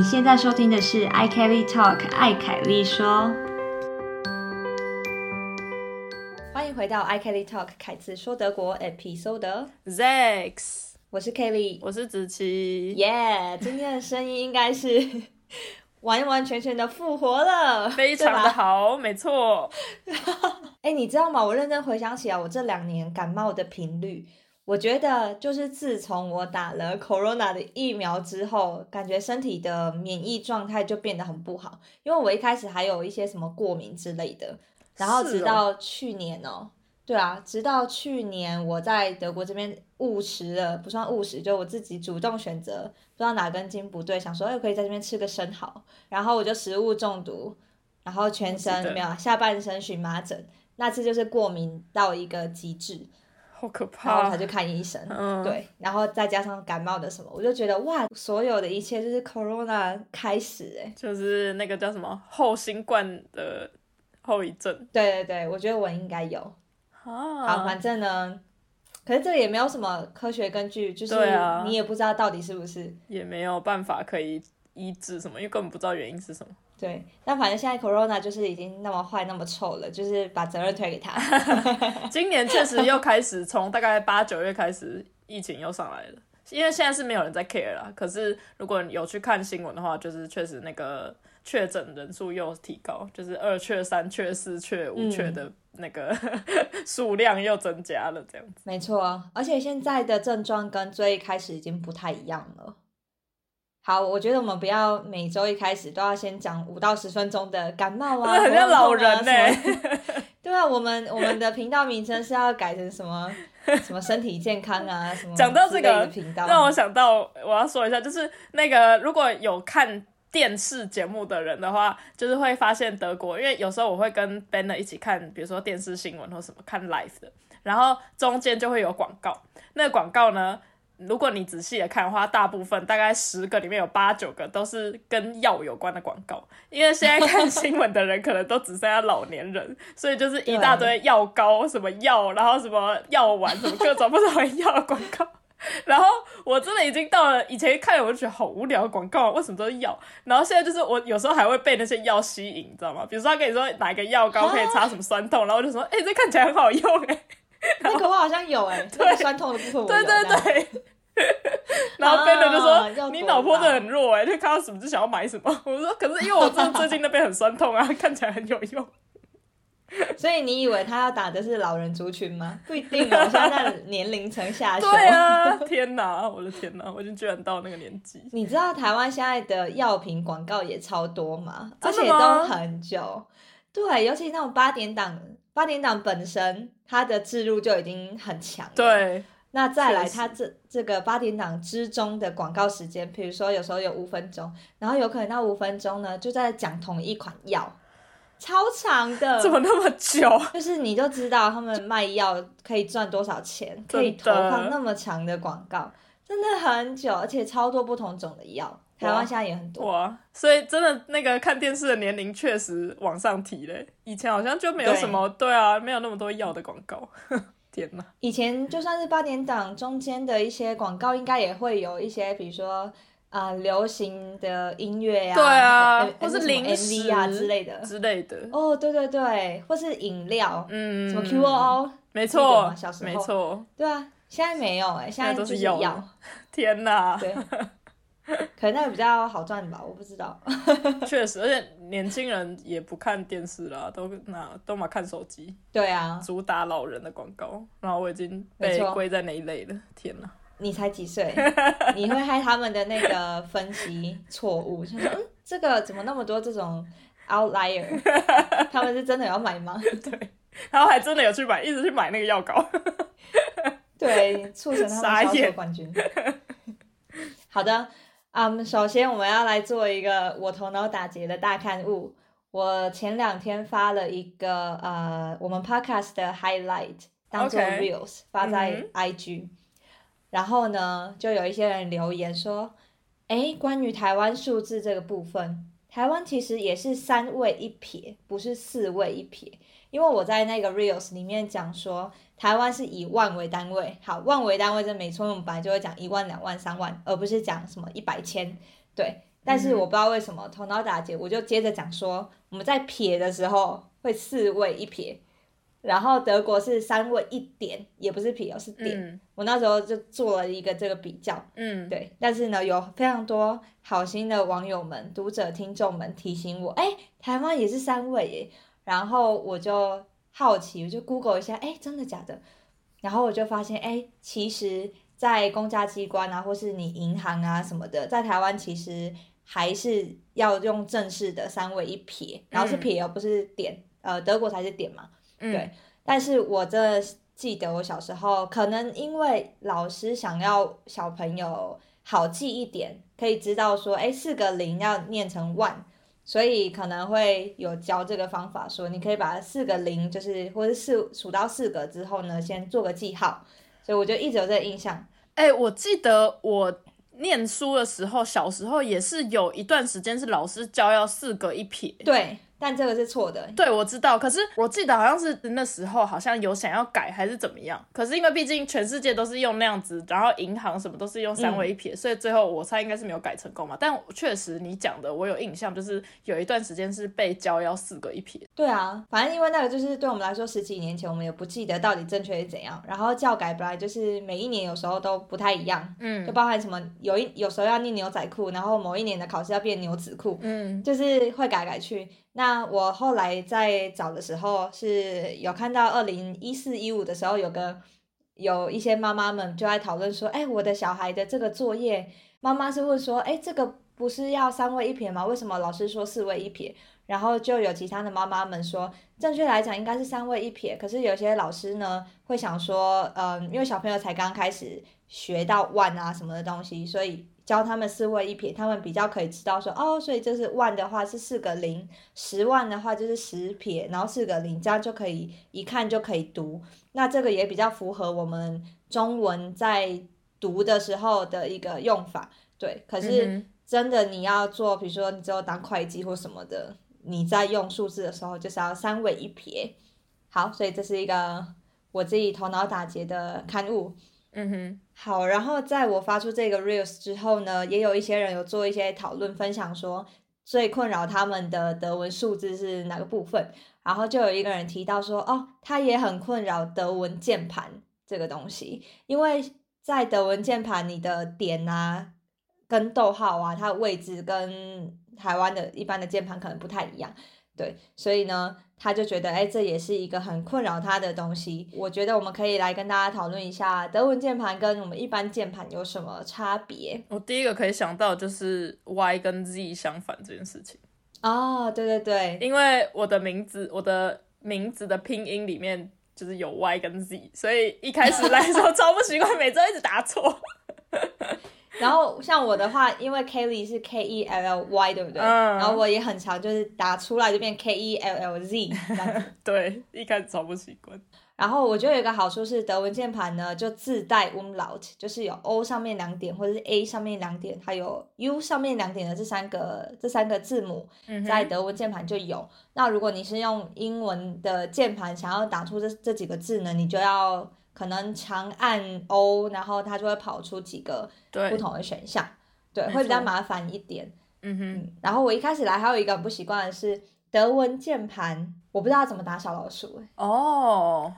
你现在收听的是 i Kelly Talk 艾凯丽说，欢迎回到 i Kelly Talk 凯子说德国 Episode。Zex，我是 Kelly，我是子琪。耶今天的声音应该是 完完全全的复活了，非常的。好，没错。哎，你知道吗？我认真回想起来，我这两年感冒的频率，我觉得就是自从我打了 Corona 的疫苗之后，感觉身体的免疫状态就变得很不好。因为我一开始还有一些什么过敏之类的，然后直到去年哦，对啊，直到去年我在德国这边误食了，不算误食，就我自己主动选择，不知道哪根筋不对，想说哎，可以在这边吃个生蚝，然后我就食物中毒，然后全身没有下半身荨麻疹。那次就是过敏到一个极致，好可怕然后怕才去看医生。嗯，，对，然后再加上感冒的什么，我就觉得哇，所有的一切就是 corona 开始哎。就是那个叫什么后新冠的后遗症对对对，我觉得我应该有。好，啊。反正呢，可是这个也没有什么科学根据，就是你也不知道到底是不是。也没有办法可以医治什么，因为根本不知道原因是什么。对，但反正现在 corona 就是已经那么坏那么臭了，就是把责任推给他。今年确实又开始，从大概八九月开始，疫情又上来了。因为现在是没有人在 care 啦，可是如果有去看新闻的话，就是确实那个确诊人数又提高，就是二确、三确、四确、五确的那个、数量又增加了，这样子。没错，而且现在的症状跟最一开始已经不太一样了。好，我觉得我们不要每周一开始都要先讲五到十分钟的感冒啊，很像老人呢、对啊，我们我们的频道名称是要改成什么什么身体健康啊，什么讲到这个频道，让我想到我要说一下，就是那个如果有看电视节目的人的话，就是会发现德国，因为有时候我会跟 Banner 一起看，比如说电视新闻或什么看 live 的，然后中间就会有广告，那个广告呢。如果你仔细的看的话，大部分大概十个里面有八九个都是跟药有关的广告，因为现在看新闻的人可能都只剩下老年人，所以就是一大堆药膏、什么药，然后什么药丸、什么各种不同的药的广告。然后我真的已经到了以前看我就觉得好无聊的广告啊，为什么都是药？然后现在就是我有时候还会被那些药吸引，你知道吗？比如说他跟你说哪一个药膏可以擦什么酸痛，然后我就说，哎、这看起来很好用哎、那个我好像有哎、那个酸痛的部分对对对。然后 b e n 就说：“啊你脑波真的很弱哎、就看到什么就想要买什么。”我说：“可是因为我真的最近那边很酸痛啊，看起来很有用。所以你以为他要打的是老人族群吗？不一定哦，现在在年龄层下”修。对啊，天哪，我的天哪，我已经居然到那个年纪。你知道台湾现在的药品广告也超多吗？而且都很久。对，尤其那种八点档，八点档本身它的置入就已经很强。。对，那再来，确实它这这个八点档之中的广告时间，比如说有时候有五分钟，然后有可能那五分钟呢就在讲同一款药，超长的。怎么那么久？就是你就知道他们卖药可以赚多少钱，可以投放那么长的广告，真的很久，而且超多不同种的药。台湾现在也很多，哇！所以真的那个看电视的年龄确实往上提嘞。以前好像就没有什么，对啊，没有那么多药的广告。天哪！以前就算是八点档中间的一些广告，应该也会有一些，比如说啊、呃流行的音乐呀、对啊呃或是零食啊之类的。之类的，哦，对对对，或是饮料，嗯，什么 QOO，记得没错小，时候没错。对啊，现在没有哎、现在都是是药药，天哪！对，可能那个比较好赚吧，我不知道。确实，而且年轻人也不看电视啦，都那都嘛看手机，对啊，主打老人的广告，然后我已经被归在那一类了。天哪！你才几岁，你会害他们的那个分析错误，就说嗯，这个怎么那么多这种 outlier，他们是真的要买吗？对然后还真的有去买，一直去买那个药膏。对，促成他们销售冠军。好的，嗯，首先我们要来做一个我头脑打结的大刊物。我前两天发了一个呃，我们 podcast 的 highlight 当做 reels 发在嗯 IG，、然后呢，就有一些人留言说，哎，关于台湾数字这个部分，台湾其实也是三位一撇，不是四位一撇。因为我在那个 reels 里面讲说，台湾是以万为单位，好，万为单位这没错，我们本来就会讲一万、两万、三万，而不是讲什么一百千。对，但是我不知道为什么头脑打结，我就接着讲说，我们在撇的时候会四位一撇，然后德国是三位一点，也不是撇哦，是点。嗯我那时候就做了一个这个比较，嗯，对，但是呢，有非常多好心的网友们、读者、听众们提醒我，哎，台湾也是三位耶，然后我就好奇，我就 Google 一下，哎，真的假的？然后我就发现，哎，其实，在公家机关啊，或是你银行啊什么的，在台湾其实还是要用正式的三位一撇，然后是撇哦，不是点，呃，德国才是点嘛，嗯。对。但是我真的记得我小时候，可能因为老师想要小朋友好记一点，可以知道说，哎，四个零要念成 one，所以可能会有教这个方法，说你可以把四个零，就是或者四数到四个之后呢，先做个记号。所以我就一直有这个印象。哎、我记得我念书的时候，小时候也是有一段时间是老师教要四个一撇。对，但这个是错的。对，我知道，可是我记得好像是那时候好像有想要改还是怎么样，可是因为毕竟全世界都是用那样子，然后银行什么都是用三位一撇，所以最后我猜应该是没有改成功嘛。但确实你讲的我有印象，就是有一段时间是被教要四个一撇。对啊，反正因为那个就是对我们来说十几年前，我们也不记得到底正确是怎样。然后教改本来就是每一年有时候都不太一样，嗯就嗯包含什么有一有时候要念牛仔裤，然后某一年的考试要变牛仔裤，嗯就是会改来改去。那我后来在找的时候是有看到二零一四一五的时候，有个有一些妈妈们就在讨论说，哎，我的小孩的这个作业，妈妈是问说，哎，这个不是要三位一撇吗？为什么老师说四位一撇？然后就有其他的妈妈们说，正确来讲应该是三位一撇，可是有些老师呢会想说，嗯，因为小朋友才刚开始学到万啊什么的东西，所以教他们四位一撇，他们比较可以知道说，哦，所以这是 one 的话是四个零，十万的话就是十撇，然后四个零，这样就可以一看就可以读。那这个也比较符合我们中文在读的时候的一个用法，对。可是嗯真的你要做，比如说你只有当会计或什么的，你在用数字的时候就是要三位一撇。好，所以这是一个我自己头脑打结的刊物。嗯哼，好，然后在我发出这个 reels 之后呢，也有一些人有做一些讨论分享，说最困扰他们的德文数字是哪个部分。然后就有一个人提到说，哦，他也很困扰德文键盘这个东西，因为在德文键盘，你的点啊跟逗号啊，它的位置跟台湾的一般的键盘可能不太一样。对，所以呢，他就觉得，哎，这也是一个很困扰他的东西。我觉得我们可以来跟大家讨论一下德文键盘跟我们一般键盘有什么差别。我第一个可以想到就是 Y 跟 Z 相反这件事情，哦，对对对，因为我的名字，我的名字的拼音里面就是有 Y 跟 Z，所以一开始来说 超不习惯，每周一直打错。然后像我的话，因为 Kelly 是 K E L L Y，对不对？嗯然后我也很常就是打出来就变 K E L L Z 这样子。对，一开始超不习惯。然后我觉得有一个好处是德文键盘呢就自带 umlaut，就是有 O 上面两点或者是 A 上面两点，还有 U 上面两点的这三个这三个字母，在德文键盘就有。那如果你是用英文的键盘想要打出这这几个字呢，你就要可能长按 O，然后它就会跑出几个不，同的选项，对，会比较麻烦一点。嗯哼，嗯，然后我一开始来还有一个很不习惯的是德文键盘，我不知道怎么打小老鼠、欸哦，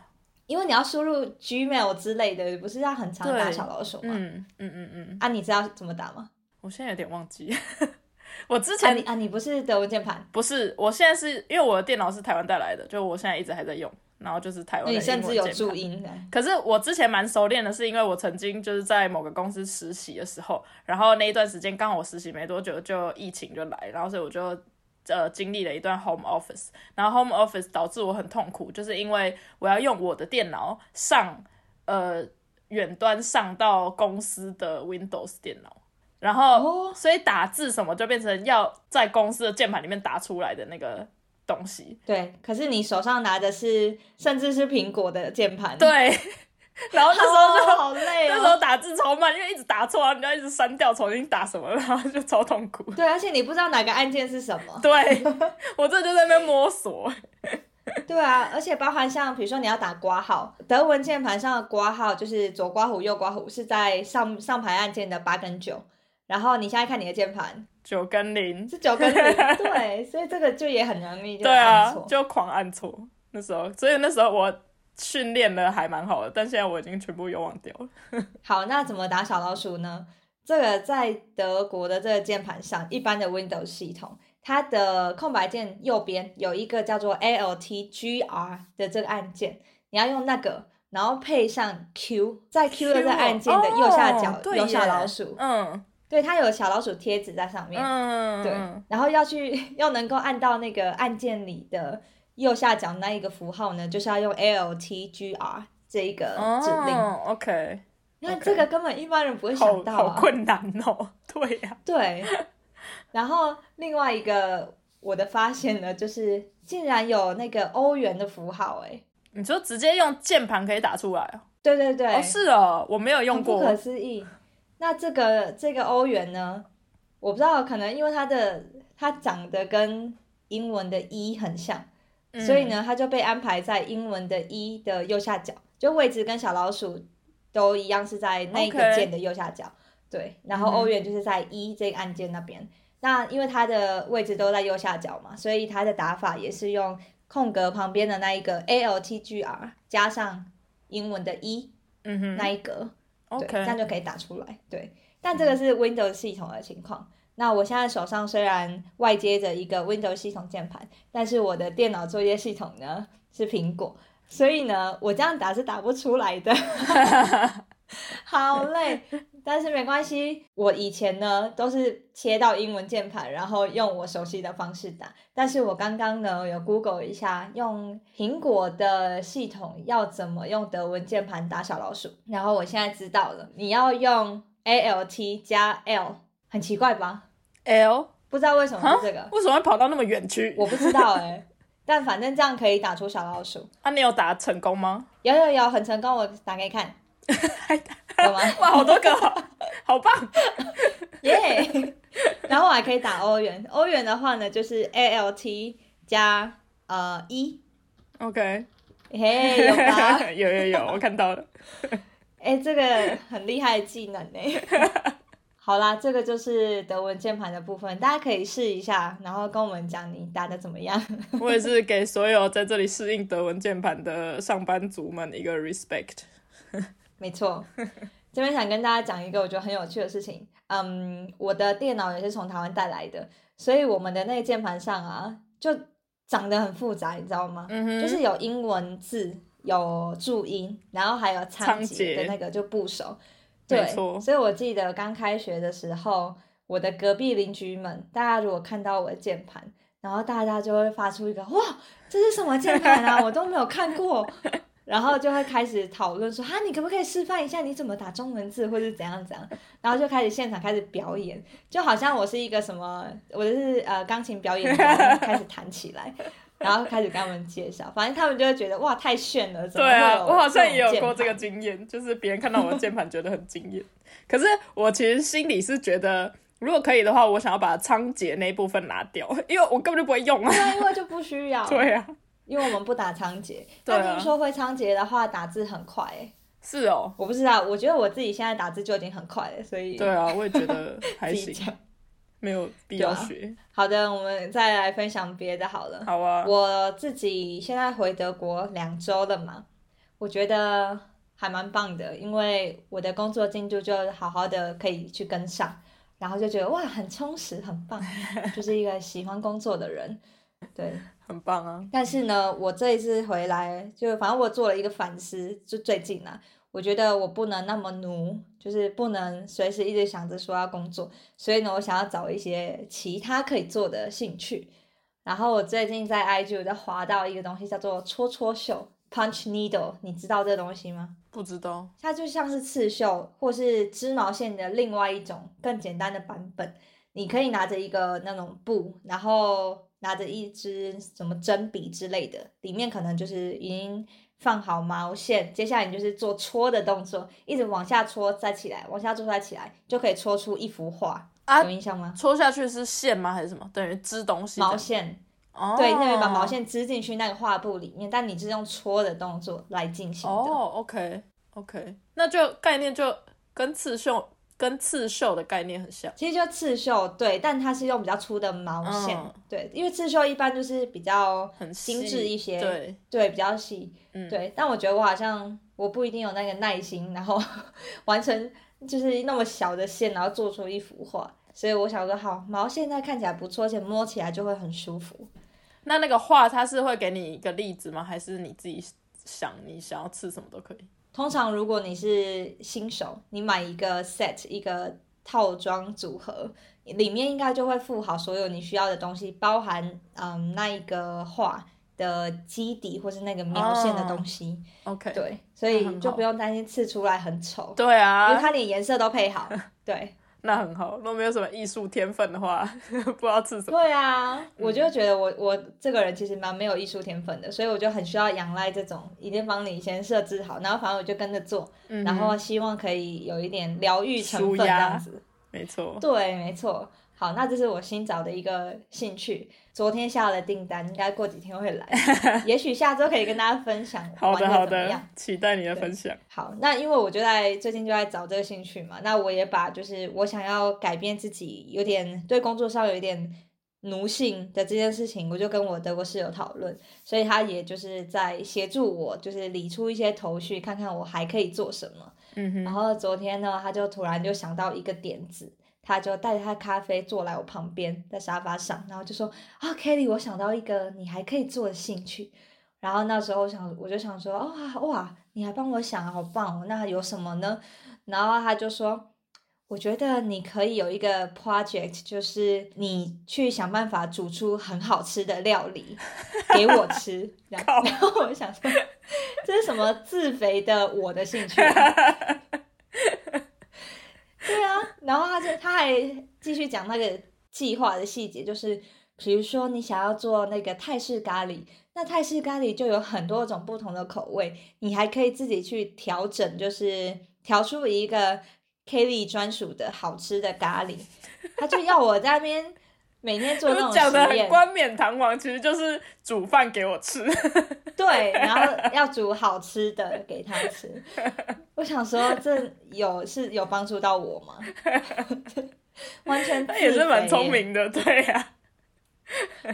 因为你要输入 Gmail 之类的，不是要很常打小老鼠吗？嗯嗯嗯嗯，啊，你知道怎么打吗？我现在有点忘记，我之啊，前你啊，你不是德文键盘，不是，我现在是因为我的电脑是台湾带来的，就我现在一直还在用，然后就是台湾的你甚至有英文键盘注音的。可是我之前蛮熟练的，是因为我曾经就是在某个公司实习的时候，然后那一段时间刚好我实习没多久就疫情就来，然后所以我就呃经历了一段 home office，然后 home office 导致我很痛苦，就是因为我要用我的电脑上呃远端上到公司的 Windows 电脑。然后，哦所以打字什么就变成要在公司的键盘里面打出来的那个东西。对，可是你手上拿的是，甚至是苹果的键盘。，对，然后那时候就、哦、好累那时候哦。打字超慢，因为一直打错，然后你就要一直删掉，重新打什么，然后就超痛苦。对，而且你不知道哪个按键是什么。对我这就在那边摸索。对啊，而且包含像比如说你要打挂号，德文键盘上的挂号就是左刮弧、右刮弧是在上上排按键的八跟九，然后你现在看你的键盘，九跟零，是九跟零，对，所以这个就也很容易就对按错。，啊就狂按错。那时候，所以那时候我训练的还蛮好的，但现在我已经全部又忘掉了。好，那怎么打小老鼠呢？这个在德国的这个键盘上，一般的 Windows 系统，它的空白键右边有一个叫做 ALTGR 的这个按键，你要用那个，然后配上 Q，在 Q 的这个按键的右下角有小老鼠，嗯对，它有小老鼠贴纸在上面，嗯，对，然后要去 要能够按到那个按键里的右下角那一个符号呢，就是要用 ALTGR 这一个指令。哦，OK，你看这个根本一般人不会想到啊。好困难哦。对呀、对，然后另外一个我的发现呢，就是竟然有那个欧元的符号，哎，你说直接用键盘可以打出来哦？对对对，哦，是哦，我没有用过不可。思议。那这个这个欧元呢，我不知道，可能因为它的它长得跟英文的“一”很像，嗯所以呢，它就被安排在英文的“一”的右下角，就位置跟小老鼠都一样，是在那个键的右下角。对，然后欧元就是在“一”这个按键那边。那因为它的位置都在右下角嘛，所以它的打法也是用空格旁边的那一个 ALTGR 加上英文的“一”嗯哼那一格。对，这样就可以打出来。对，但这个是 Windows 系统的情况。那我现在手上虽然外接着一个 Windows 系统键盘，但是我的电脑作业系统呢是苹果，所以呢，我这样打是打不出来的，好累。但是没关系，我以前呢都是切到英文键盘，然后用我熟悉的方式打。但是我刚刚呢有 Google 一下，用苹果的系统要怎么用德文键盘打小老鼠，然后我现在知道了，你要用 ALT 加 L，很奇怪吧？L 不知道为什么是这个，为什么会跑到那么远去？我不知道哎、但反正这样可以打出小老鼠。啊，你有打成功吗？有有有，很成功，我打给你看，有吗？哇，好多个哦，好棒！耶、然后我还可以打欧元，欧元的话呢，就是 ALT 加呃一，OK，嘿，有吧？有有有，我看到了。哎、这个很厉害的技能呢。好啦，这个就是德文键盘的部分，大家可以试一下，然后跟我们讲你打的怎么样。我也是给所有在这里适应德文键盘的上班族们一个 respect。没错，这边想跟大家讲一个我觉得很有趣的事情。嗯，我的电脑也是从台湾带来的，所以我们的那个键盘上啊，就长得很复杂，你知道吗？嗯哼，就是有英文字，有注音，然后还有仓仓颉的那个就部首。对，没错所以我记得刚开学的时候，我的隔壁邻居们，大家如果看到我的键盘，然后大家就会发出一个“哇，这是什么键盘啊？我都没有看过。”然后就会开始讨论说：“哈，你可不可以示范一下你怎么打中文字，或是怎样怎样？”然后就开始现场开始表演，就好像我是一个什么，我就是呃钢琴表演家，开始弹起来，然后开始跟他们介绍，反正他们就会觉得哇太炫了，怎么对啊，我好像也有过这个经验，就是别人看到我的键盘觉得很惊艳，可是我其实心里是觉得，如果可以的话，我想要把仓颉那一部分拿掉，因为我根本就不会用啊。盘？对啊，因为就不需要，对啊，因为我们不打仓颉。对啊但听说会仓颉的话，打字很快诶。是哦，我不知道，我觉得我自己现在打字就已经很快了，所以对啊，我也觉得 还行。没有必要学。好的，我们再来分享别的好了。好啊，我自己现在回德国两周了嘛，我觉得还蛮棒的，因为我的工作进度就好好的可以去跟上，然后就觉得哇很充实，很棒，就是一个喜欢工作的人。对，很棒啊。但是呢，我这一次回来，就反正我做了一个反思，就最近啊，我觉得我不能那么奴，就是不能随时一直想着说要工作，所以呢，我想要找一些其他可以做的兴趣。然后我最近在 IG 我在滑到一个东西叫做戳戳绣 （punch needle），你知道这东西吗？不知道，它就像是刺绣或是织毛线的另外一种更简单的版本。你可以拿着一个那种布，然后拿着一支什么针笔之类的，里面可能就是已经放好毛线，接下来你就是做戳的动作，一直往下戳再起来，往下戳再起来，就可以戳出一幅画。啊有印象吗？戳下去是线吗？还是什么？等于织东西。毛线，哦，对，那边把毛线织进去那个画布里面，但你是用戳的动作来进行的。哦，OK OK，那就概念就跟刺绣跟刺绣的概念很像。其实就刺绣，对，但它是用比较粗的毛线，嗯对，因为刺绣一般就是比较很精致一些，对，对，比较细，嗯对。但我觉得我好像我不一定有那个耐心，然后 完成就是那么小的线，然后做出一幅画。所以我想说，好，毛线在看起来不错，而且摸起来就会很舒服。那那个画它是会给你一个例子吗？还是你自己想你想要刺什么都可以？通常如果你是新手，你买一个 set 一个套装组合，里面应该就会附好所有你需要的东西，包含嗯那一个画的基底或是那个描线的东西。OK，对，所以那很好就不用担心刺出来很丑，对啊因为啊，它连颜色都配好。对，那很好。如果没有什么艺术天分的话，不知道吃什么。对啊，我就觉得我我这个人其实蛮没有艺术天分的，所以我就很需要仰赖这种一定帮你先设置好，然后反正我就跟着做，嗯然后希望可以有一点疗愈成分这样子。没错，对，没错。好，那这是我新找的一个兴趣，昨天下了订单，应该过几天会来，也许下周可以跟大家分享好玩的好的的怎么样。，期待你的分享。好，那因为我就在最近就在找这个兴趣嘛，那我也把就是我想要改变自己，有点对工作上有一点奴性的这件事情，我就跟我德国室友讨论，所以他也就是在协助我，就是理出一些头绪，看看我还可以做什么。嗯哼，然后昨天呢，他就突然就想到一个点子，他就带着他咖啡坐来我旁边，在沙发上，然后就说：“啊，Kelly，我想到一个你还可以做的兴趣。”然后那时候我想，我就想说：“哇哇，你还帮我想，好棒哦！那有什么呢？”然后他就说：“我觉得你可以有一个 project，就是你去想办法煮出很好吃的料理给我吃。”然后我想说，这是什么自肥的我的兴趣、啊？对啊，然后他就他还继续讲那个计划的细节，就是比如说你想要做那个泰式咖喱，那泰式咖喱就有很多种不同的口味，你还可以自己去调整，就是调出一个 Kelly 专属的好吃的咖喱。他就要我在那边每天做那种就讲的实验，很冠冕堂皇，其实就是煮饭给我吃。对，然后要煮好吃的给他吃。我想说，这有是有帮助到我吗？完全他也是蛮聪明的，对呀、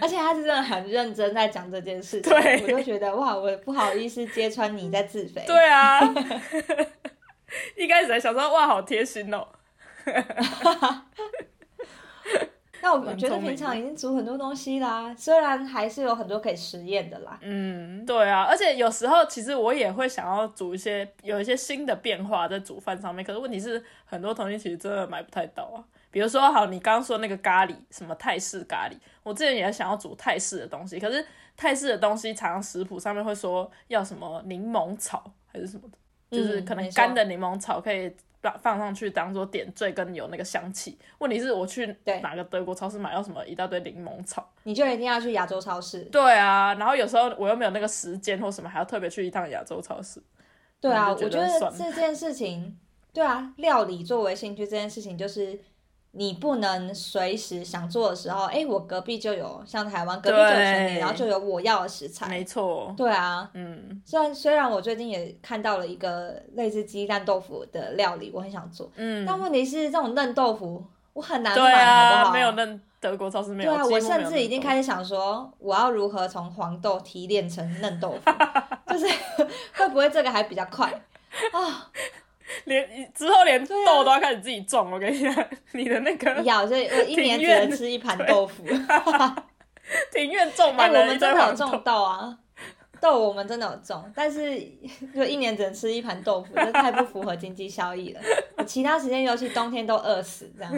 而且他是真的很认真在讲这件事情。对我就觉得哇，我不好意思揭穿你在自肥。对啊。一开始还想说哇，好贴心哦。那我蛮觉得平常已经煮很多东西啦，虽然还是有很多可以实验的啦。嗯，对啊，而且有时候其实我也会想要煮一些有一些新的变化在煮饭上面，可是问题是很多东西其实真的买不太到啊。比如说，好，你刚刚说那个咖喱，什么泰式咖喱，我之前也想要煮泰式的东西，可是泰式的东西常常食谱上面会说要什么柠檬草还是什么的，就是嗯可能干的柠檬草可以放放上去当做点缀，跟有那个香气。问题是我去对哪个德国超市买到什么一大堆柠檬草，你就一定要去亚洲超市。对啊，然后有时候我又没有那个时间或什么，还要特别去一趟亚洲超市。对啊，我觉得这件事情，对啊，料理作为兴趣这件事情，就是你不能随时想做的时候，哎，我隔壁就有，像台湾隔壁就有全年，然后就有我要的食材。没错，对啊，嗯虽然虽然我最近也看到了一个类似鸡蛋豆腐的料理，我很想做，嗯，但问题是这种嫩豆腐我很难对买，好啊，不好？没有嫩德国超市没有。对啊，我甚至已经开始想说，我要如何从黄豆提炼成嫩豆腐，就是 会不会这个还比较快啊？连之后连豆都要开始自己种。我跟你讲，你的那个要，所以我 一年只能吃一盘豆腐。庭院种哎、满了一堆我们真的有种豆啊，豆我们真的有种，但是就一年只能吃一盘豆腐，这太不符合经济效益了。我其他时间，尤其冬天都饿死这样。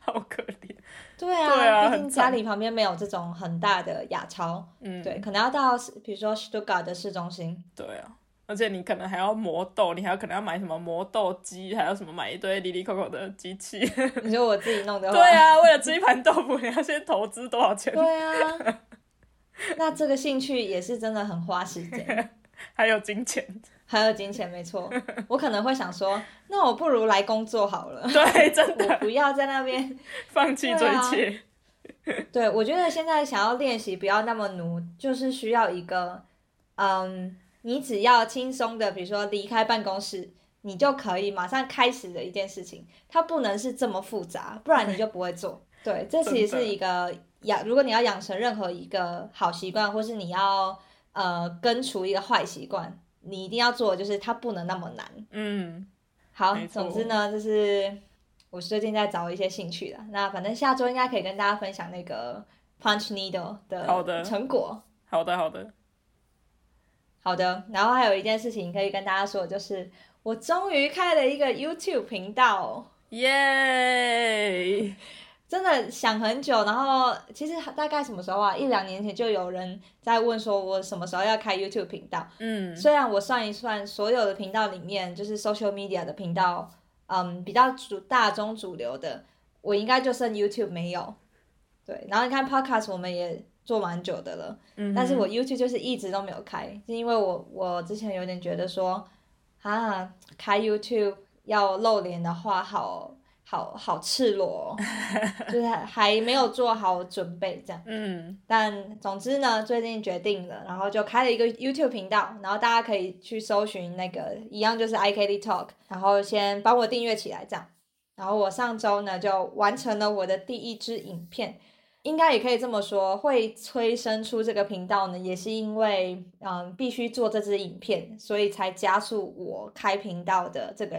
好可怜。对啊，对啊毕竟家里旁边没有这种很大的亚超，嗯，对，可能要到比如说 Stuttgart 的市中心。对啊。而且你可能还要磨豆，你还有可能要买什么磨豆机，还有什么买一堆里里扣扣的机器。你说我自己弄的 话，对啊，为了吃一盘豆腐，你要先投资多少钱？对啊，那这个兴趣也是真的很花时间，还有金钱。还有金钱，没错。我可能会想说，那我不如来工作好了，对，真我的不要在那边。放弃这一切。对，我觉得现在想要练习不要那么奴，就是需要一个，嗯，你只要轻松的，比如说离开办公室，你就可以马上开始的一件事情，它不能是这么复杂，不然你就不会做。对，这其实是一个养，如果你要养成任何一个好习惯，或是你要呃根除一个坏习惯，你一定要做的就是它不能那么难。嗯，好总之呢，就是我最近在找一些兴趣的。那反正下周应该可以跟大家分享那个 Punch Needle 好的的成果。好的好的，好的，然后还有一件事情可以跟大家说，就是我终于开了一个 YouTube 频道，耶！真的想很久。然后其实大概什么时候啊？一两年前就有人在问说，我什么时候要开 YouTube 频道？嗯虽然我算一算，所有的频道里面，就是 social media 的频道，嗯，比较主大众主流的，我应该就剩 YouTube 没有。对，然后你看 podcast 我们也做蛮久的了，嗯，但是我 YouTube 就是一直都没有开，是因为我我之前有点觉得说，啊，开 YouTube 要露脸的话，好好好赤裸、哦，就是还没有做好准备这样。嗯但总之呢，最近决定了，然后就开了一个 YouTube 频道，然后大家可以去搜寻那个一样就是 iKD Talk，然后先帮我订阅起来这样。然后我上周呢就完成了我的第一支影片，应该也可以这么说，会催生出这个频道呢，也是因为嗯必须做这支影片，所以才加速我开频道的这个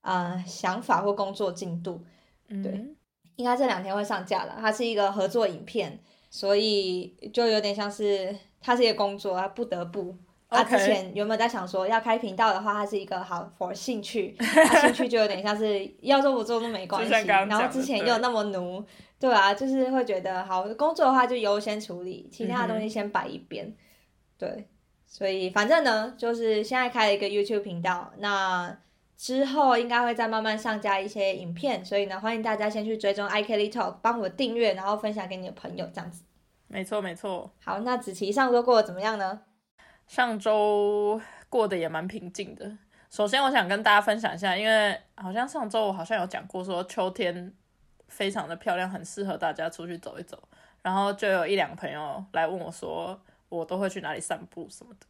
呃想法或工作进度。嗯，对应该这两天会上架了。它是一个合作影片，所以就有点像是它是一个工作，它不得不。啊之前原本在想说要开频道的话，它是一个好 for 兴趣，啊、兴趣就有点像是要做不做都没关系。刚刚然后之前又那么奴，对啊，就是会觉得好工作的话就优先处理，其他的东西先摆一边。对，所以反正呢，就是现在开了一个 YouTube 频道，那之后应该会再慢慢上架一些影片，所以呢，欢迎大家先去追踪 iKelly Talk，帮我订阅，然后分享给你的朋友，这样子。没错没错。好，那子琪上周过得怎么样呢？上周过得也蛮平静的。首先，我想跟大家分享一下，因为好像上周我好像有讲过，说秋天非常的漂亮，很适合大家出去走一走。然后就有一两朋友来问我说，我都会去哪里散步什么的。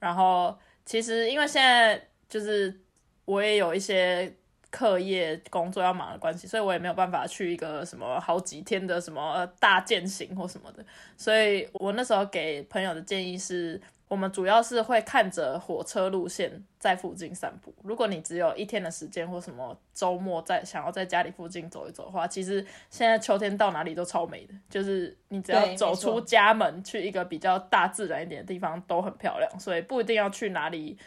然后其实因为现在就是我也有一些课业工作要忙的关系，所以我也没有办法去一个什么好几天的什么大践行或什么的。所以我那时候给朋友的建议是，我们主要是会看着火车路线在附近散步。如果你只有一天的时间或什么周末在想要在家里附近走一走的话，其实现在秋天到哪里都超美的，就是你只要走出家门去一个比较大自然一点的地方都很漂亮，所以不一定要去哪里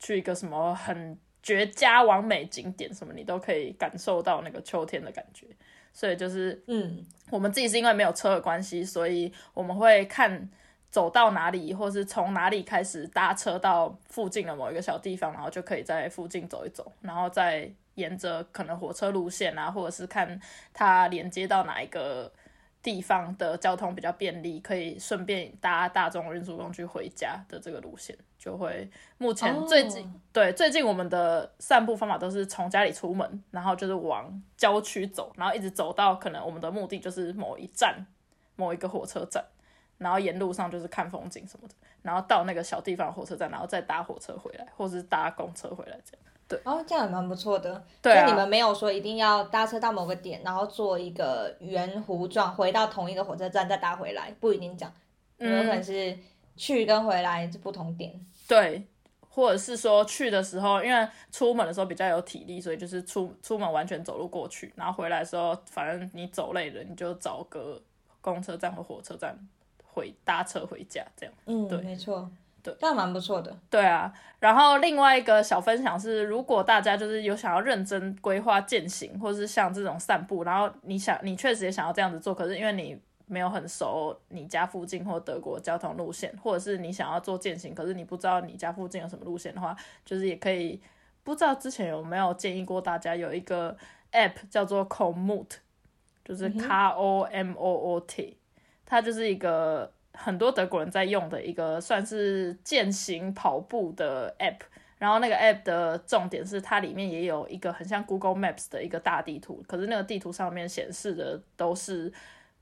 去一个什么很绝佳完美景点什么，你都可以感受到那个秋天的感觉。所以就是嗯，我们自己是因为没有车的关系，所以我们会看走到哪里，或是从哪里开始搭车到附近的某一个小地方，然后就可以在附近走一走，然后再沿着可能火车路线啊，或者是看它连接到哪一个地方的交通比较便利，可以顺便搭大众运输工具回家的这个路线，就会目前最近、哦。对，最近我们的散步方法都是从家里出门，然后就是往郊区走，然后一直走到可能我们的目的就是某一站、某一个火车站，然后沿路上就是看风景什么的，然后到那个小地方火车站，然后再搭火车回来，或是搭公车回来这样。对哦，这样也蛮不错的。对啊就你们没有说一定要搭车到某个点，然后做一个圆弧状，回到同一个火车站再搭回来，不一定这样，有可能是去跟回来是不同点。对，或者是说去的时候，因为出门的时候比较有体力，所以就是出出门完全走路过去，然后回来的时候，反正你走累了，你就找个公车站或火车站回搭车回家这样。嗯，对没错，对，这样蛮不错的。对啊，然后另外一个小分享是，如果大家就是有想要认真规划践行，或是像这种散步，然后你想你确实也想要这样子做，可是因为你没有很熟你家附近或德国交通路线，或者是你想要做践行，可是你不知道你家附近有什么路线的话，就是也可以不知道之前有没有建议过大家有一个 app 叫做 Komoot，就是 K O M O O T，、它就是一个很多德国人在用的一个算是健行跑步的 app。然后那个 app 的重点是它里面也有一个很像 Google Maps 的一个大地图，可是那个地图上面显示的都是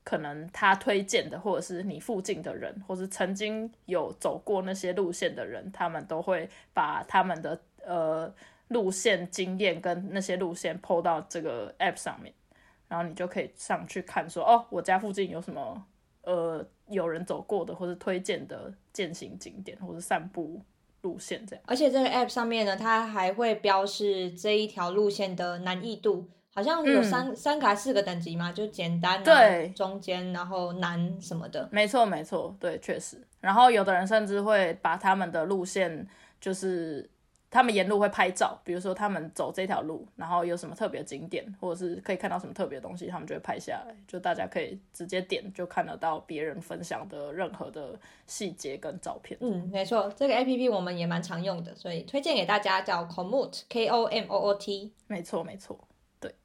可能他推荐的，或者是你附近的人，或是曾经有走过那些路线的人，他们都会把他们的呃路线经验跟那些路线 PO 到这个 app 上面，然后你就可以上去看说，哦，我家附近有什么呃有人走过的或者推荐的践行景点或者散步路线这样。而且这个 app 上面呢，它还会标示这一条路线的难易度，好像有三、三个还是四个等级嘛，就简单、啊、对中间，然后难什么的。没错，没错，对，确实。然后有的人甚至会把他们的路线，就是他们沿路会拍照，比如说他们走这条路，然后有什么特别景点，或者是可以看到什么特别东西，他们就会拍下来，就大家可以直接点就看得到别人分享的任何的细节跟照片。嗯，没错，这个 A P P 我们也蛮常用的，所以推荐给大家，叫 Komoot，K O M O O T。没错，没错，对。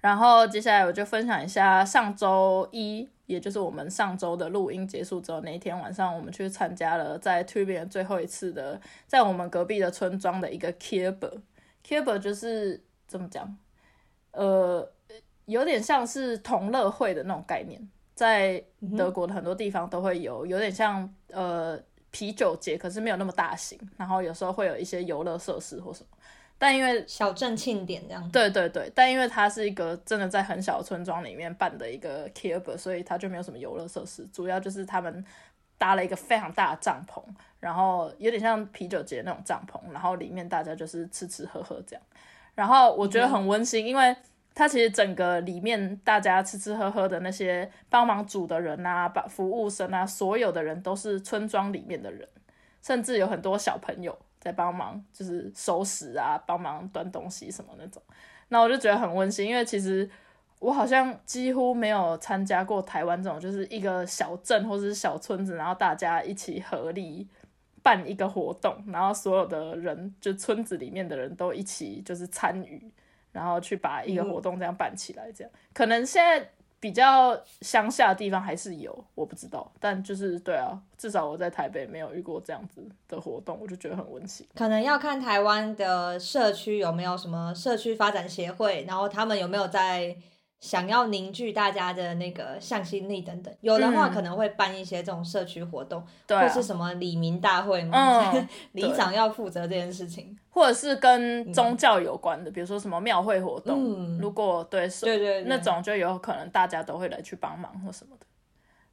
然后接下来我就分享一下上周一。也就是我们上周的录音结束之后那一天晚上，我们去参加了在 t u b i n 最后一次的，在我们隔壁的村庄的一个 Kibber。Kibber 就是怎么讲？呃，有点像是同乐会的那种概念，在德国的很多地方都会有，有点像呃啤酒节，可是没有那么大型。然后有时候会有一些游乐设施或什么。但因为小镇庆典这样，对对对，但因为它是一个真的在很小的村庄里面办的一个 k i b e 所以它就没有什么游乐设施，主要就是他们搭了一个非常大的帐篷，然后有点像啤酒节那种帐篷，然后里面大家就是吃吃喝喝这样，然后我觉得很温馨，因为它其实整个里面大家吃吃喝喝的那些帮忙煮的人啊，把服务生啊，所有的人都是村庄里面的人，甚至有很多小朋友。在帮忙，就是收拾啊，帮忙端东西什么那种，那我就觉得很温馨，因为其实我好像几乎没有参加过台湾这种，就是一个小镇或者是小村子，然后大家一起合力办一个活动，然后所有的人就村子里面的人都一起就是参与，然后去把一个活动这样办起来，这样可能现在。比较乡下的地方还是有，我不知道，但就是对啊，至少我在台北没有遇过这样子的活动，我就觉得很温馨。可能要看台湾的社区有没有什么社区发展协会，然后他们有没有在。想要凝聚大家的那个向心力等等，有的话可能会办一些这种社区活动，或是什么李民大会嘛，里长要负责这件事情，或者是跟宗教有关的，比如说什么庙会活动，如果对对对。那种就有可能大家都会来去帮忙或什么的。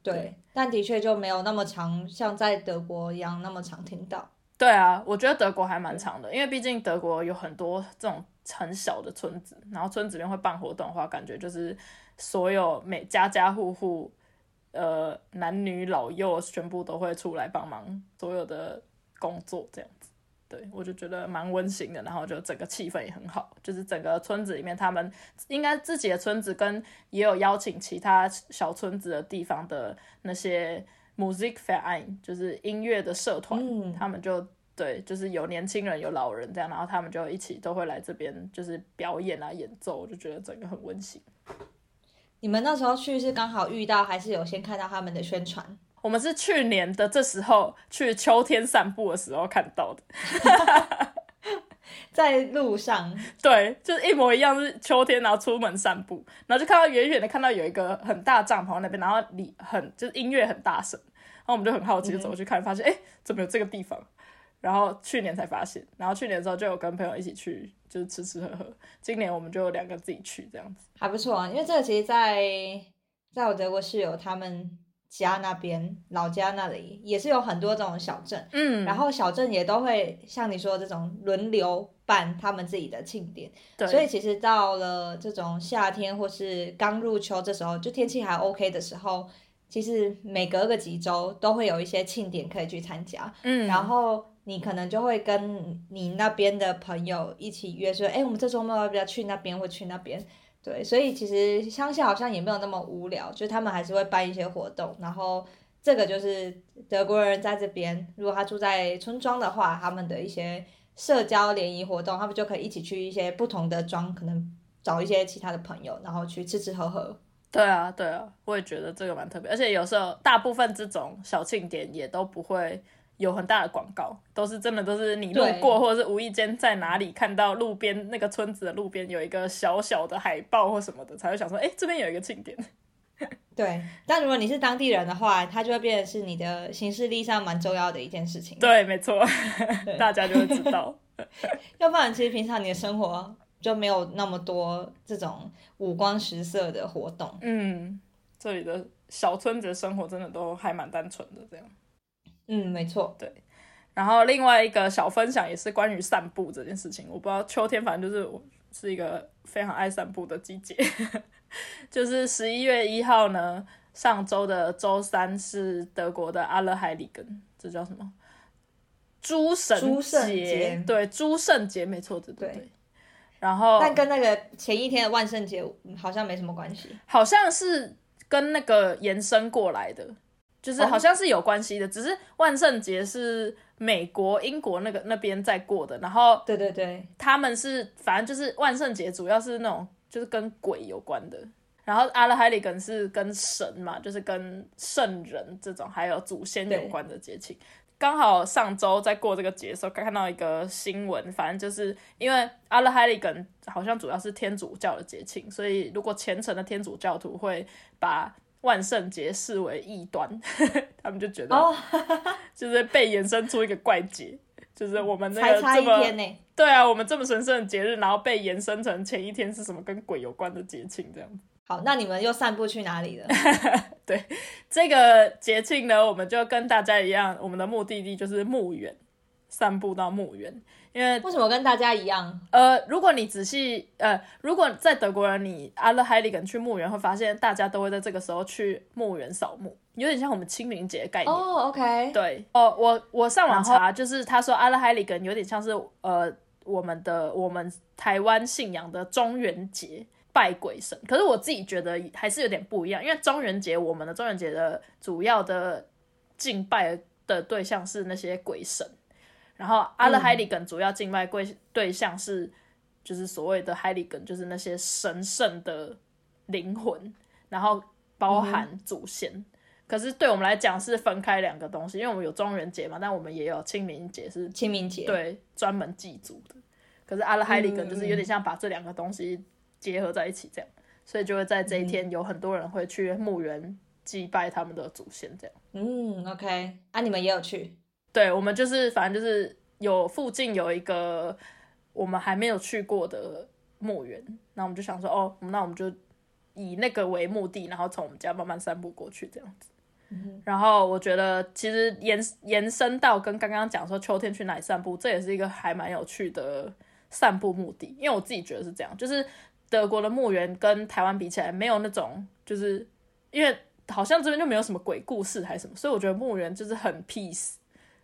对，但的确就没有那么常，像在德国一样那么常听到。对啊，我觉得德国还蛮长的，因为毕竟德国有很多这种。很小的村子，然后村子里面会办活动的话，感觉就是所有每家家户户，呃，男女老幼全部都会出来帮忙所有的工作，这样子。对我就觉得蛮温馨的，然后就整个气氛也很好，就是整个村子里面，他们应该自己的村子跟也有邀请其他小村子的地方的那些 music fan，就是音乐的社团，他们就。对，就是有年轻人，有老人这样，然后他们就一起都会来这边，就是表演啊、演奏，我就觉得整个很温馨。你们那时候去是刚好遇到，还是有先看到他们的宣传？我们是去年的这时候去秋天散步的时候看到的，在路上。对，就是一模一样，是秋天，然后出门散步，然后就看到远远的看到有一个很大帐篷那边，然后里很就是音乐很大声，然后我们就很好奇的走过去看，发现哎，怎么有这个地方？然后去年才发现，然后去年之后就有跟朋友一起去，就是吃吃喝喝。今年我们就两个自己去这样子，还不错啊。因为这个其实，在在我德国室友他们家那边，老家那里也是有很多这种小镇，嗯，然后小镇也都会像你说这种轮流办他们自己的庆典。对，所以其实到了这种夏天或是刚入秋这时候，就天气还 OK 的时候，其实每隔个几周都会有一些庆典可以去参加，嗯，然后。你可能就会跟你那边的朋友一起约说，哎，我们这周末要不要去那边或去那边？对，所以其实乡下好像也没有那么无聊，就他们还是会办一些活动。然后这个就是德国人在这边，如果他住在村庄的话，他们的一些社交联谊活动，他们就可以一起去一些不同的庄，可能找一些其他的朋友，然后去吃吃喝喝。对啊，对啊，我也觉得这个蛮特别，而且有时候大部分这种小庆典也都不会。有很大的广告，都是真的，都是你路过或者是无意间在哪里看到路边那个村子的路边有一个小小的海报或什么的，才会想说，哎，这边有一个庆典。对，但如果你是当地人的话，它就会变成是你的行事历上蛮重要的一件事情。对，没错，大家就会知道。要不然其实平常你的生活就没有那么多这种五光十色的活动。嗯，这里的小村子的生活真的都还蛮单纯的，这样。嗯，没错。对。然后另外一个小分享也是关于散步这件事情，我不知道秋天，反正就是我是一个非常爱散步的季节。就是十一月一号呢，上周的周三是德国的阿勒海里根，这叫什么？诸神节。对，诸圣节，没错，对对对。然后，但跟那个前一天的万圣节好像没什么关系。好像是跟那个延伸过来的，就是好像是有关系的，只是万圣节是。美国、英国那个那边在过的，然后对对对，他们是反正就是万圣节，主要是那种就是跟鬼有关的。然后阿拉海里根是跟神嘛，就是跟圣人这种还有祖先有关的节庆。刚好上周在过这个节的时候，看到一个新闻，反正就是因为阿拉哈里根好像主要是天主教的节庆，所以如果虔诚的天主教徒会把。万圣节视为异端，他们就觉得，就是被衍生出一个怪节，就是我们那个这么对啊，我们这么神圣的节日，然后被延伸成前一天是什么跟鬼有关的节庆这样子。好，那你们又散步去哪里了？对，这个节庆呢，我们就跟大家一样，我们的目的地就是墓园，散步到墓园。因为为什么跟大家一样？呃，如果你仔细呃，如果在德国人，你阿勒海里根去墓园，会发现大家都会在这个时候去墓园扫墓，有点像我们清明节概念。哦，OK。对，哦，我我上网查，就是他说阿勒海里根有点像是呃我们的我们台湾信仰的中元节拜鬼神，可是我自己觉得还是有点不一样，因为中元节我们的中元节的主要的敬拜的对象是那些鬼神。然后阿勒海里根主要敬拜贵对象是，就是所谓的海里根，就是那些神圣的灵魂，然后包含祖先。可是对我们来讲是分开两个东西，因为我们有中元节嘛，但我们也有清明节，是清明节，对，专门祭祖的。可是阿勒海里根就是有点像把这两个东西结合在一起这样，所以就会在这一天有很多人会去墓园祭拜他们的祖先这样。嗯，OK，啊，你们也有去？对，我们就是反正就是有附近有一个我们还没有去过的墓园，那我们就想说，哦，那我们就以那个为目的，然后从我们家慢慢散步过去这样子。然后我觉得其实延延伸到跟刚刚讲说秋天去哪里散步，这也是一个还蛮有趣的散步目的，因为我自己觉得是这样，就是德国的墓园跟台湾比起来，没有那种就是因为好像这边就没有什么鬼故事还是什么，所以我觉得墓园就是很 peace。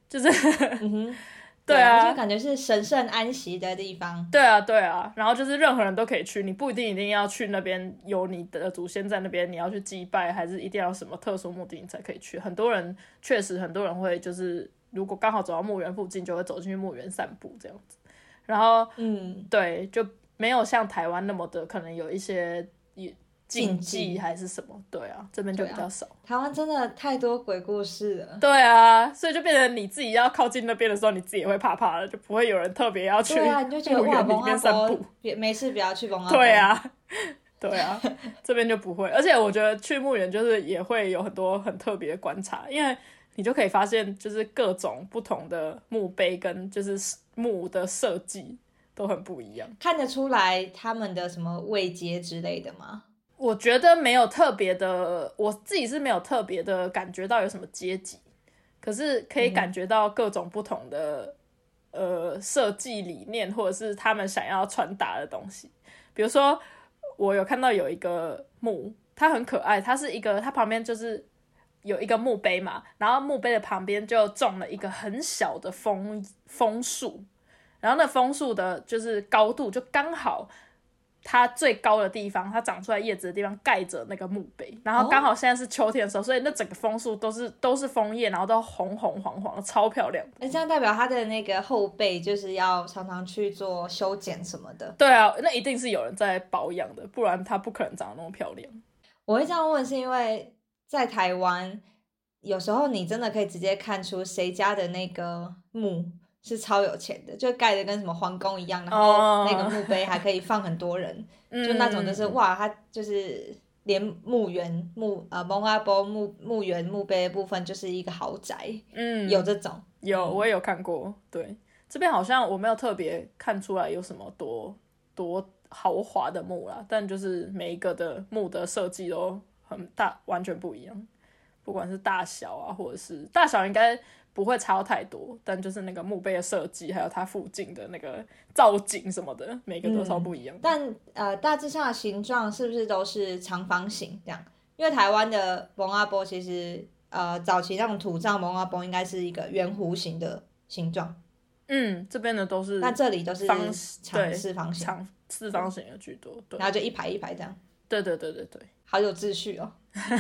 就是，对啊，就感觉是神圣安息的地方。对啊，对啊，然后就是任何人都可以去，你不一定一定要去那边有你的祖先在那边，你要去祭拜，还是一定要什么特殊目的你才可以去。很多人确实，很多人会就是，如果刚好走到墓园附近，就会走进去墓园散步这样子。然后，嗯，对，就没有像台湾那么的可能有一些也。禁忌还是什么？对啊，这边就比较少。台湾真的太多鬼故事了。对啊，所以就变成你自己要靠近那边的时候，你自己也会怕怕的，就不会有人特别要去。对啊，你就觉得哇，里面散步，别没事不要去蒙阿对啊，对啊，这边就不会。而且我觉得去墓园就是也会有很多很特别的观察，因为你就可以发现，就是各种不同的墓碑跟就是墓的设计都很不一样，看得出来他们的什么位阶之类的吗？我觉得没有特别的，我自己是没有特别的感觉到有什么阶级，可是可以感觉到各种不同的呃设计理念，或者是他们想要传达的东西。比如说，我有看到有一个墓，它很可爱，它是一个，它旁边就是有一个墓碑嘛，然后墓碑的旁边就种了一个很小的枫枫树，然后那枫树的就是高度就刚好。它最高的地方，它长出来叶子的地方盖着那个墓碑，然后刚好现在是秋天的时候，所以那整个枫树都是都是枫叶，然后都红红黄黄的，超漂亮。那这样代表它的那个后背就是要常常去做修剪什么的。对啊，那一定是有人在保养的，不然它不可能长得那么漂亮。我会这样问，是因为在台湾，有时候你真的可以直接看出谁家的那个墓。是超有钱的，就盖的跟什么皇宫一样，然后那个墓碑还可以放很多人，就那种就是哇，他就是连墓园墓啊蒙阿波墓墓园墓碑的部分就是一个豪宅，嗯，有这种，有我也有看过，对，这边好像我没有特别看出来有什么多多豪华的墓啦，但就是每一个的墓的设计都很大，完全不一样，不管是大小啊，或者是大小应该不会差太多，但就是那个墓碑的设计，还有它附近的那个造景什么的，每个都超不一样。但呃，大致上的形状是不是都是长方形这样？因为台湾的蒙阿波其实呃，早期那种土葬蒙阿波应该是一个圆弧形的形状。嗯，这边的都是，那这里都是方长四方形，长四方形的居多，对，然后就一排一排这样，对对对对对，好有秩序哦，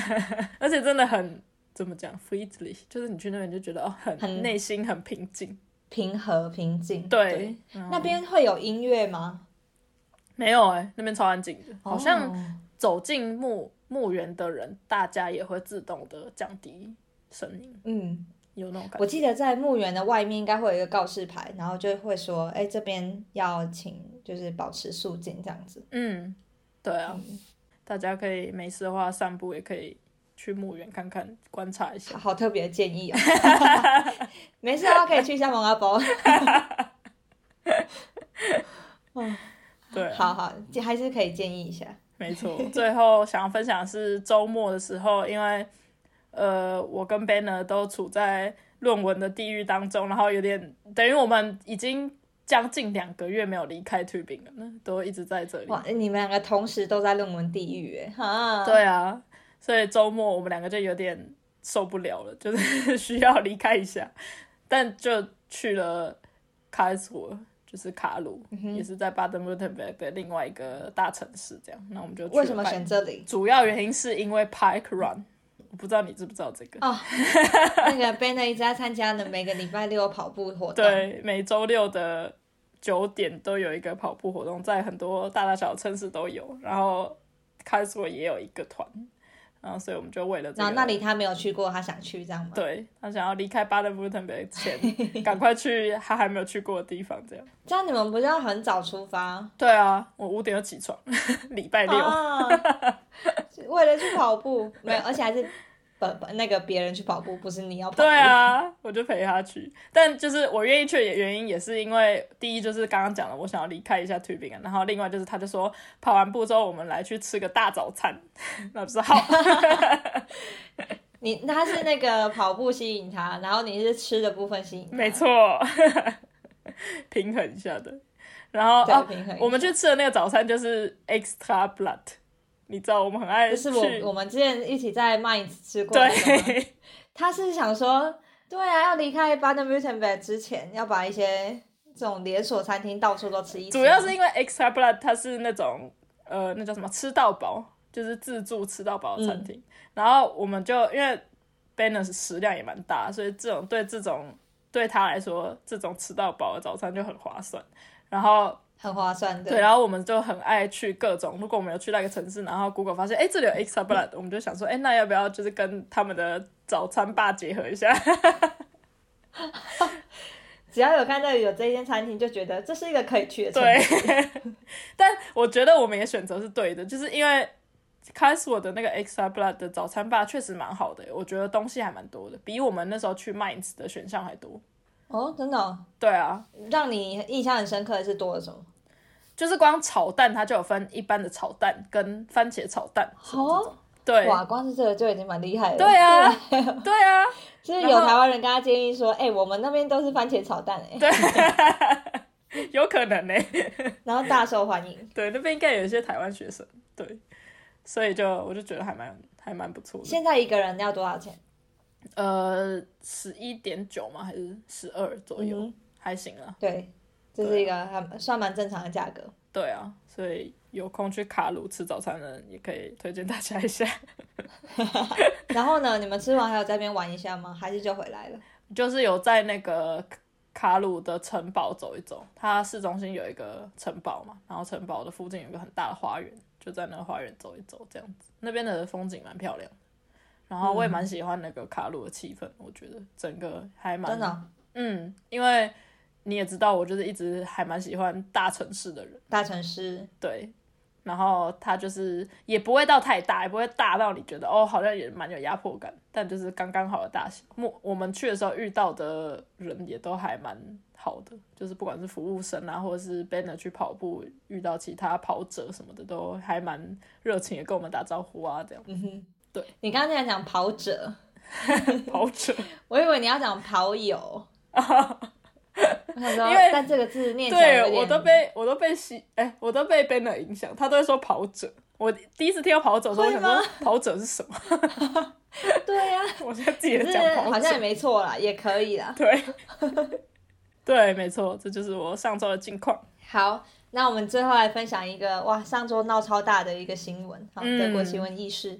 而且真的很怎么讲 f r e e l y 就是你去那边就觉得哦，很很内心很平静，平和平静，对，那边会有音乐吗？没有哎，那边超安静的，好像走进墓墓园的人，大家也会自动的降低声音，嗯。有那种感觉。我记得在墓园的外面应该会有一个告示牌，然后就会说：“哎，这边要请就是保持肃静这样子。”嗯，对啊，大家可以没事的话散步，也可以去墓园看看，观察一下。好特别的建议哦！没事啊可以去一下蒙阿波。嗯，对，好好，还是可以建议一下。没错，最后想要分享是周末的时候，因为。呃，我跟 Banner 都处在论文的地狱当中，然后有点等于我们已经将近两个月没有离开 Tubing 了，都一直在这里。哇，你们两个同时都在论文地狱哎！哈，对啊，所以周末我们两个就有点受不了了，就是 需要离开一下，但就去了卡鲁，就是卡鲁，也是在巴登布特贝的另外一个大城市，这样。那我们就为什么选这里？主要原因是因为 Pike Run。不知道你知不知道这个？哦，那个 Ben 一直在参加的每个礼拜六跑步活动。对，每周六的九点都有一个跑步活动，在很多大大小小城市都有。然后开始也有一个团，然后所以我们就为了然后，那里他没有去过，他想去这样吗？对他想要离开巴登布特别前，赶快去他还没有去过的地方，这样。这样你们不是要很早出发？对啊，我五点就起床，礼拜六，为了去跑步，没有，而且还是。那个别人去跑步，不是你要跑。对啊，我就陪他去。但就是我愿意去的原因，也是因为第一就是刚刚讲了，我想要离开一下 Tubing，然后另外就是他就说跑完步之后，我们来去吃个大早餐，那不是好。你他是那个跑步吸引他，然后你是吃的部分吸引。没错，平衡一下的。然后哦，我们去吃的那个早餐就是 Extra Blood。你知道我们很爱，就是我我们之前一起在 Mind 吃过对，他是想说，对啊，要离开 b a d e n w u r t e m b e r g 之前，要把一些这种连锁餐厅到处都吃一。主要是因为 Extra Blood 它是那种呃，那叫什么吃到饱，就是自助吃到饱的餐厅。然后我们就因为 Banner 食量也蛮大，所以这种对这种对他来说，这种吃到饱的早餐就很划算。然后。很划算的。对，然后我们就很爱去各种。如果我们有去那个城市，然后 Google 发现，哎，这里有 Extra Blood，我们就想说，哎，那要不要就是跟他们的早餐吧结合一下？只要有看到有这一间餐厅，就觉得这是一个可以去的。对。但我觉得我们也选择是对的，就是因为开始我的那个 Extra Blood 的早餐吧确实蛮好的，我觉得东西还蛮多的，比我们那时候去 Minds 的选项还多。哦，真的？对啊，让你印象很深刻的是多了什么？就是光炒蛋，它就有分一般的炒蛋跟番茄炒蛋。哦，对，哇，光是这个就已经蛮厉害了。对啊，对啊，就是有台湾人跟他建议说，哎，我们那边都是番茄炒蛋，哎，对，有可能呢。然后大受欢迎。对，那边应该有一些台湾学生，对，所以就我就觉得还蛮还蛮不错的。现在一个人要多少钱？呃，十一点九吗？还是十二左右？还行啊。对，这是一个还算蛮正常的价格。对啊，所以有空去卡鲁吃早餐的人，也可以推荐大家一下。然后呢，你们吃完还有在那边玩一下吗？还是就回来了？就是有在那个卡鲁的城堡走一走，它市中心有一个城堡嘛，然后城堡的附近有一个很大的花园，就在那个花园走一走，这样子，那边的风景蛮漂亮。然后我也蛮喜欢那个卡路的气氛，我觉得整个还蛮真的，嗯，因为你也知道，我就是一直还蛮喜欢大城市的人，大城市对，然后它就是也不会到太大，也不会大到你觉得哦好像也蛮有压迫感，但就是刚刚好的大小。我我们去的时候遇到的人也都还蛮好的，就是不管是服务生啊，或者是 banner 去跑步遇到其他跑者什么的，都还蛮热情的跟我们打招呼啊，这样。嗯哼，对你刚刚在讲跑者，跑者，我以为你要讲跑友。我想说，因为但这个字念起来对我都被我都被吸，哎、我都被 Benner 影响，他都会说跑者。我第一次听到跑者的时候，我想说跑者是什么？对呀、我现在自己讲跑好像也者。没错啦，也可以啦。对，对，没错，这就是我上周的近况。好，那我们最后来分享一个哇，上周闹超大的一个新闻，好，嗯德国新闻轶事。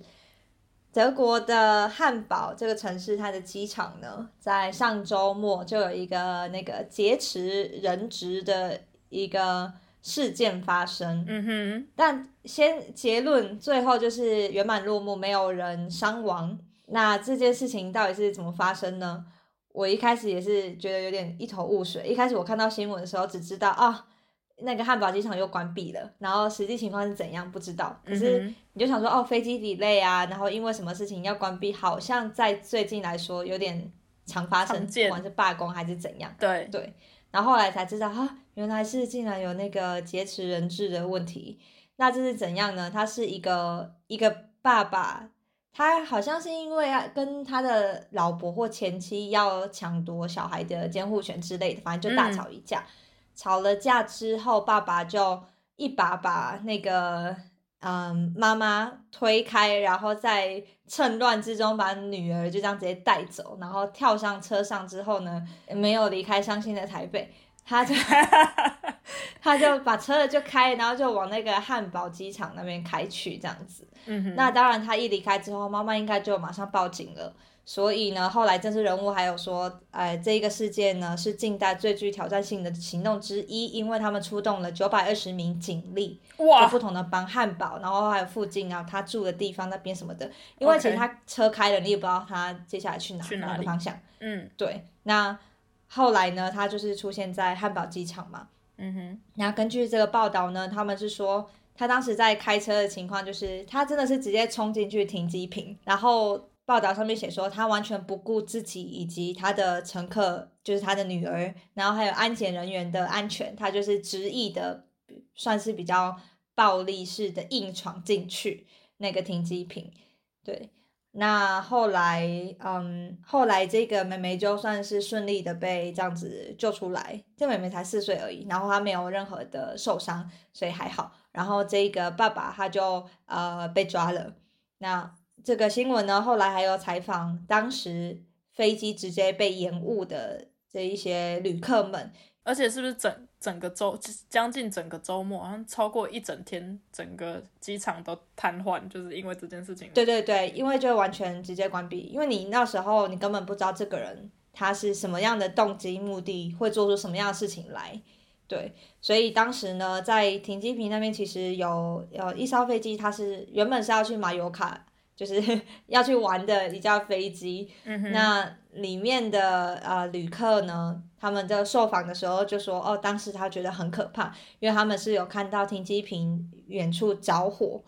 德国的汉堡这个城市，它的机场呢，在上周末就有一个那个劫持人质的一个事件发生。嗯哼，但先结论，最后就是圆满落幕，没有人伤亡。那这件事情到底是怎么发生呢？我一开始也是觉得有点一头雾水。一开始我看到新闻的时候，只知道啊，那个汉堡机场又关闭了，然后实际情况是怎样不知道。可是你就想说，哦，飞机 delay 啊，然后因为什么事情要关闭，好像在最近来说有点常发生，不管是罢工还是怎样。对，对，然后后来才知道啊，原来是竟然有那个劫持人质的问题。那这是怎样呢？他是一个一个爸爸，他好像是因为要跟他的老婆或前妻要抢夺小孩的监护权之类的，反正就大嗯吵一架。吵了架之后，爸爸就一把把那个嗯妈妈推开，然后在趁乱之中把女儿就这样直接带走，然后跳上车上之后呢，没有离开伤心的台北，他就 他就把车就开，然后就往那个汉堡机场那边开去，这样子。嗯哼，那当然，他一离开之后，妈妈应该就马上报警了。所以呢，后来政治人物还有说，呃，这一个事件呢是近代最具挑战性的行动之一，因为他们出动了九百二十名警力，就哇不，同的帮汉堡，然后还有附近啊他住的地方那边什么的。因为其实他车开了，你也不知道他接下来去哪去哪哪个方向。嗯对，那后来呢，他就是出现在汉堡机场嘛。嗯哼，然后根据这个报道呢，他们是说他当时在开车的情况，就是他真的是直接冲进去停机坪，然后报道上面写说他完全不顾自己以及他的乘客，就是他的女儿，然后还有安检人员的安全，他就是执意的，算是比较暴力式的硬闯进去那个停机坪，对。那后来，嗯，后来这个妹妹就算是顺利的被这样子救出来，这妹妹才四岁而已，然后她没有任何的受伤，所以还好。然后这个爸爸他就呃被抓了。那这个新闻呢，后来还有采访当时飞机直接被延误的这一些旅客们，而且是不是整整个周将近整个周末，好像超过一整天，整个机场都瘫痪，就是因为这件事情。对对对，因为就完全直接关闭，因为你那时候你根本不知道这个人他是什么样的动机目的，会做出什么样的事情来。对，所以当时呢，在停机坪那边其实有有一艘飞机，它是原本是要去马尤卡，就是 要去玩的一架飞机。嗯，那里面的呃旅客呢，他们在受访的时候就说，哦，当时他觉得很可怕，因为他们是有看到停机坪远处着火，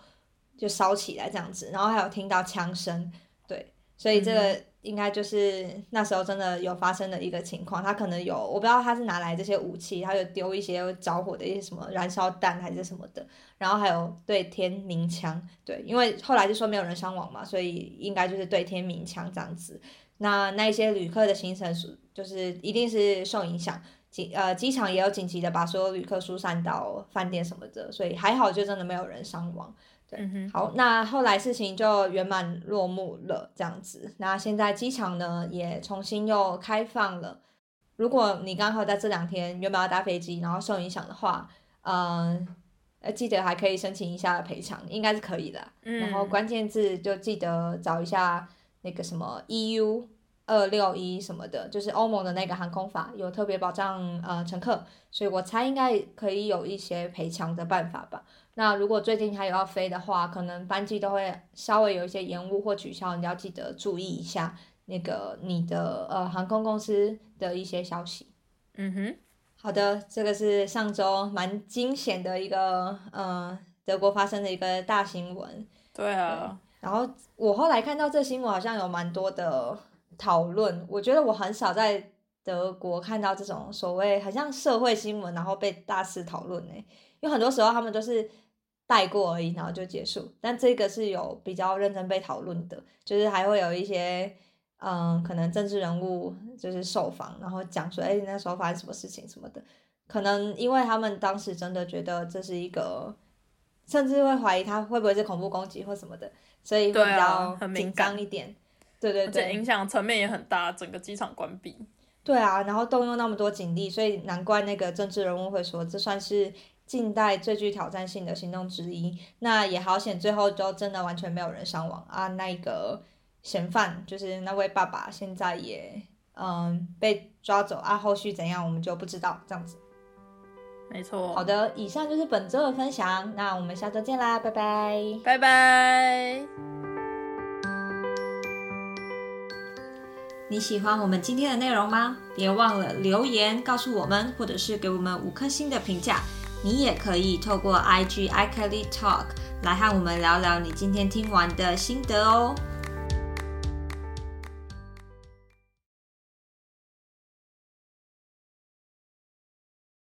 就烧起来这样子，然后还有听到枪声，对，所以这个应该就是那时候真的有发生的一个情况，他可能有我不知道他是拿来这些武器，他有丢一些着火的一些什么燃烧弹还是什么的，然后还有对天鸣枪，对，因为后来就说没有人伤亡嘛，所以应该就是对天鸣枪这样子。那那一些旅客的行程是就是一定是受影响，机呃机场也有紧急的把所有旅客疏散到饭店什么的，所以还好就真的没有人伤亡。对嗯哼，好，那后来事情就圆满落幕了，这样子。那现在机场呢也重新又开放了。如果你刚好在这两天原本要搭飞机，然后受影响的话，嗯、呃，记得还可以申请一下赔偿，应该是可以的。嗯，然后关键字就记得找一下那个什么 EU 二六一什么的，就是欧盟的那个航空法有特别保障呃乘客，所以我猜应该可以有一些赔偿的办法吧。那如果最近还有要飞的话，可能班机都会稍微有一些延误或取消，你要记得注意一下那个你的呃航空公司的一些消息。嗯哼，好的，这个是上周蛮惊险的一个呃德国发生的一个大新闻。对啊，然后我后来看到这新闻，好像有蛮多的讨论。我觉得我很少在德国看到这种所谓很像社会新闻，然后被大肆讨论呢？因为很多时候他们都是带过而已，然后就结束。但这个是有比较认真被讨论的，就是还会有一些嗯，可能政治人物就是受访，然后讲说，哎，那时候发生什么事情什么的。可能因为他们当时真的觉得这是一个，甚至会怀疑他会不会是恐怖攻击或什么的，所以会比较紧张一点。对对对，影响层面也很大，整个机场关闭。对啊，然后动用那么多警力，所以难怪那个政治人物会说，这算是近代最具挑战性的行动之一。那也好险，最后就真的完全没有人伤亡啊。那个嫌犯就是那位爸爸，现在也嗯被抓走啊，后续怎样我们就不知道。这样子，没错。好的，以上就是本周的分享，那我们下周见啦，拜拜，拜拜。你喜欢我们今天的内容吗？别忘了留言告诉我们，或者是给我们五颗星的评价。你也可以透过 IG i Kelly Talk 来和我们聊聊你今天听完的心得哦。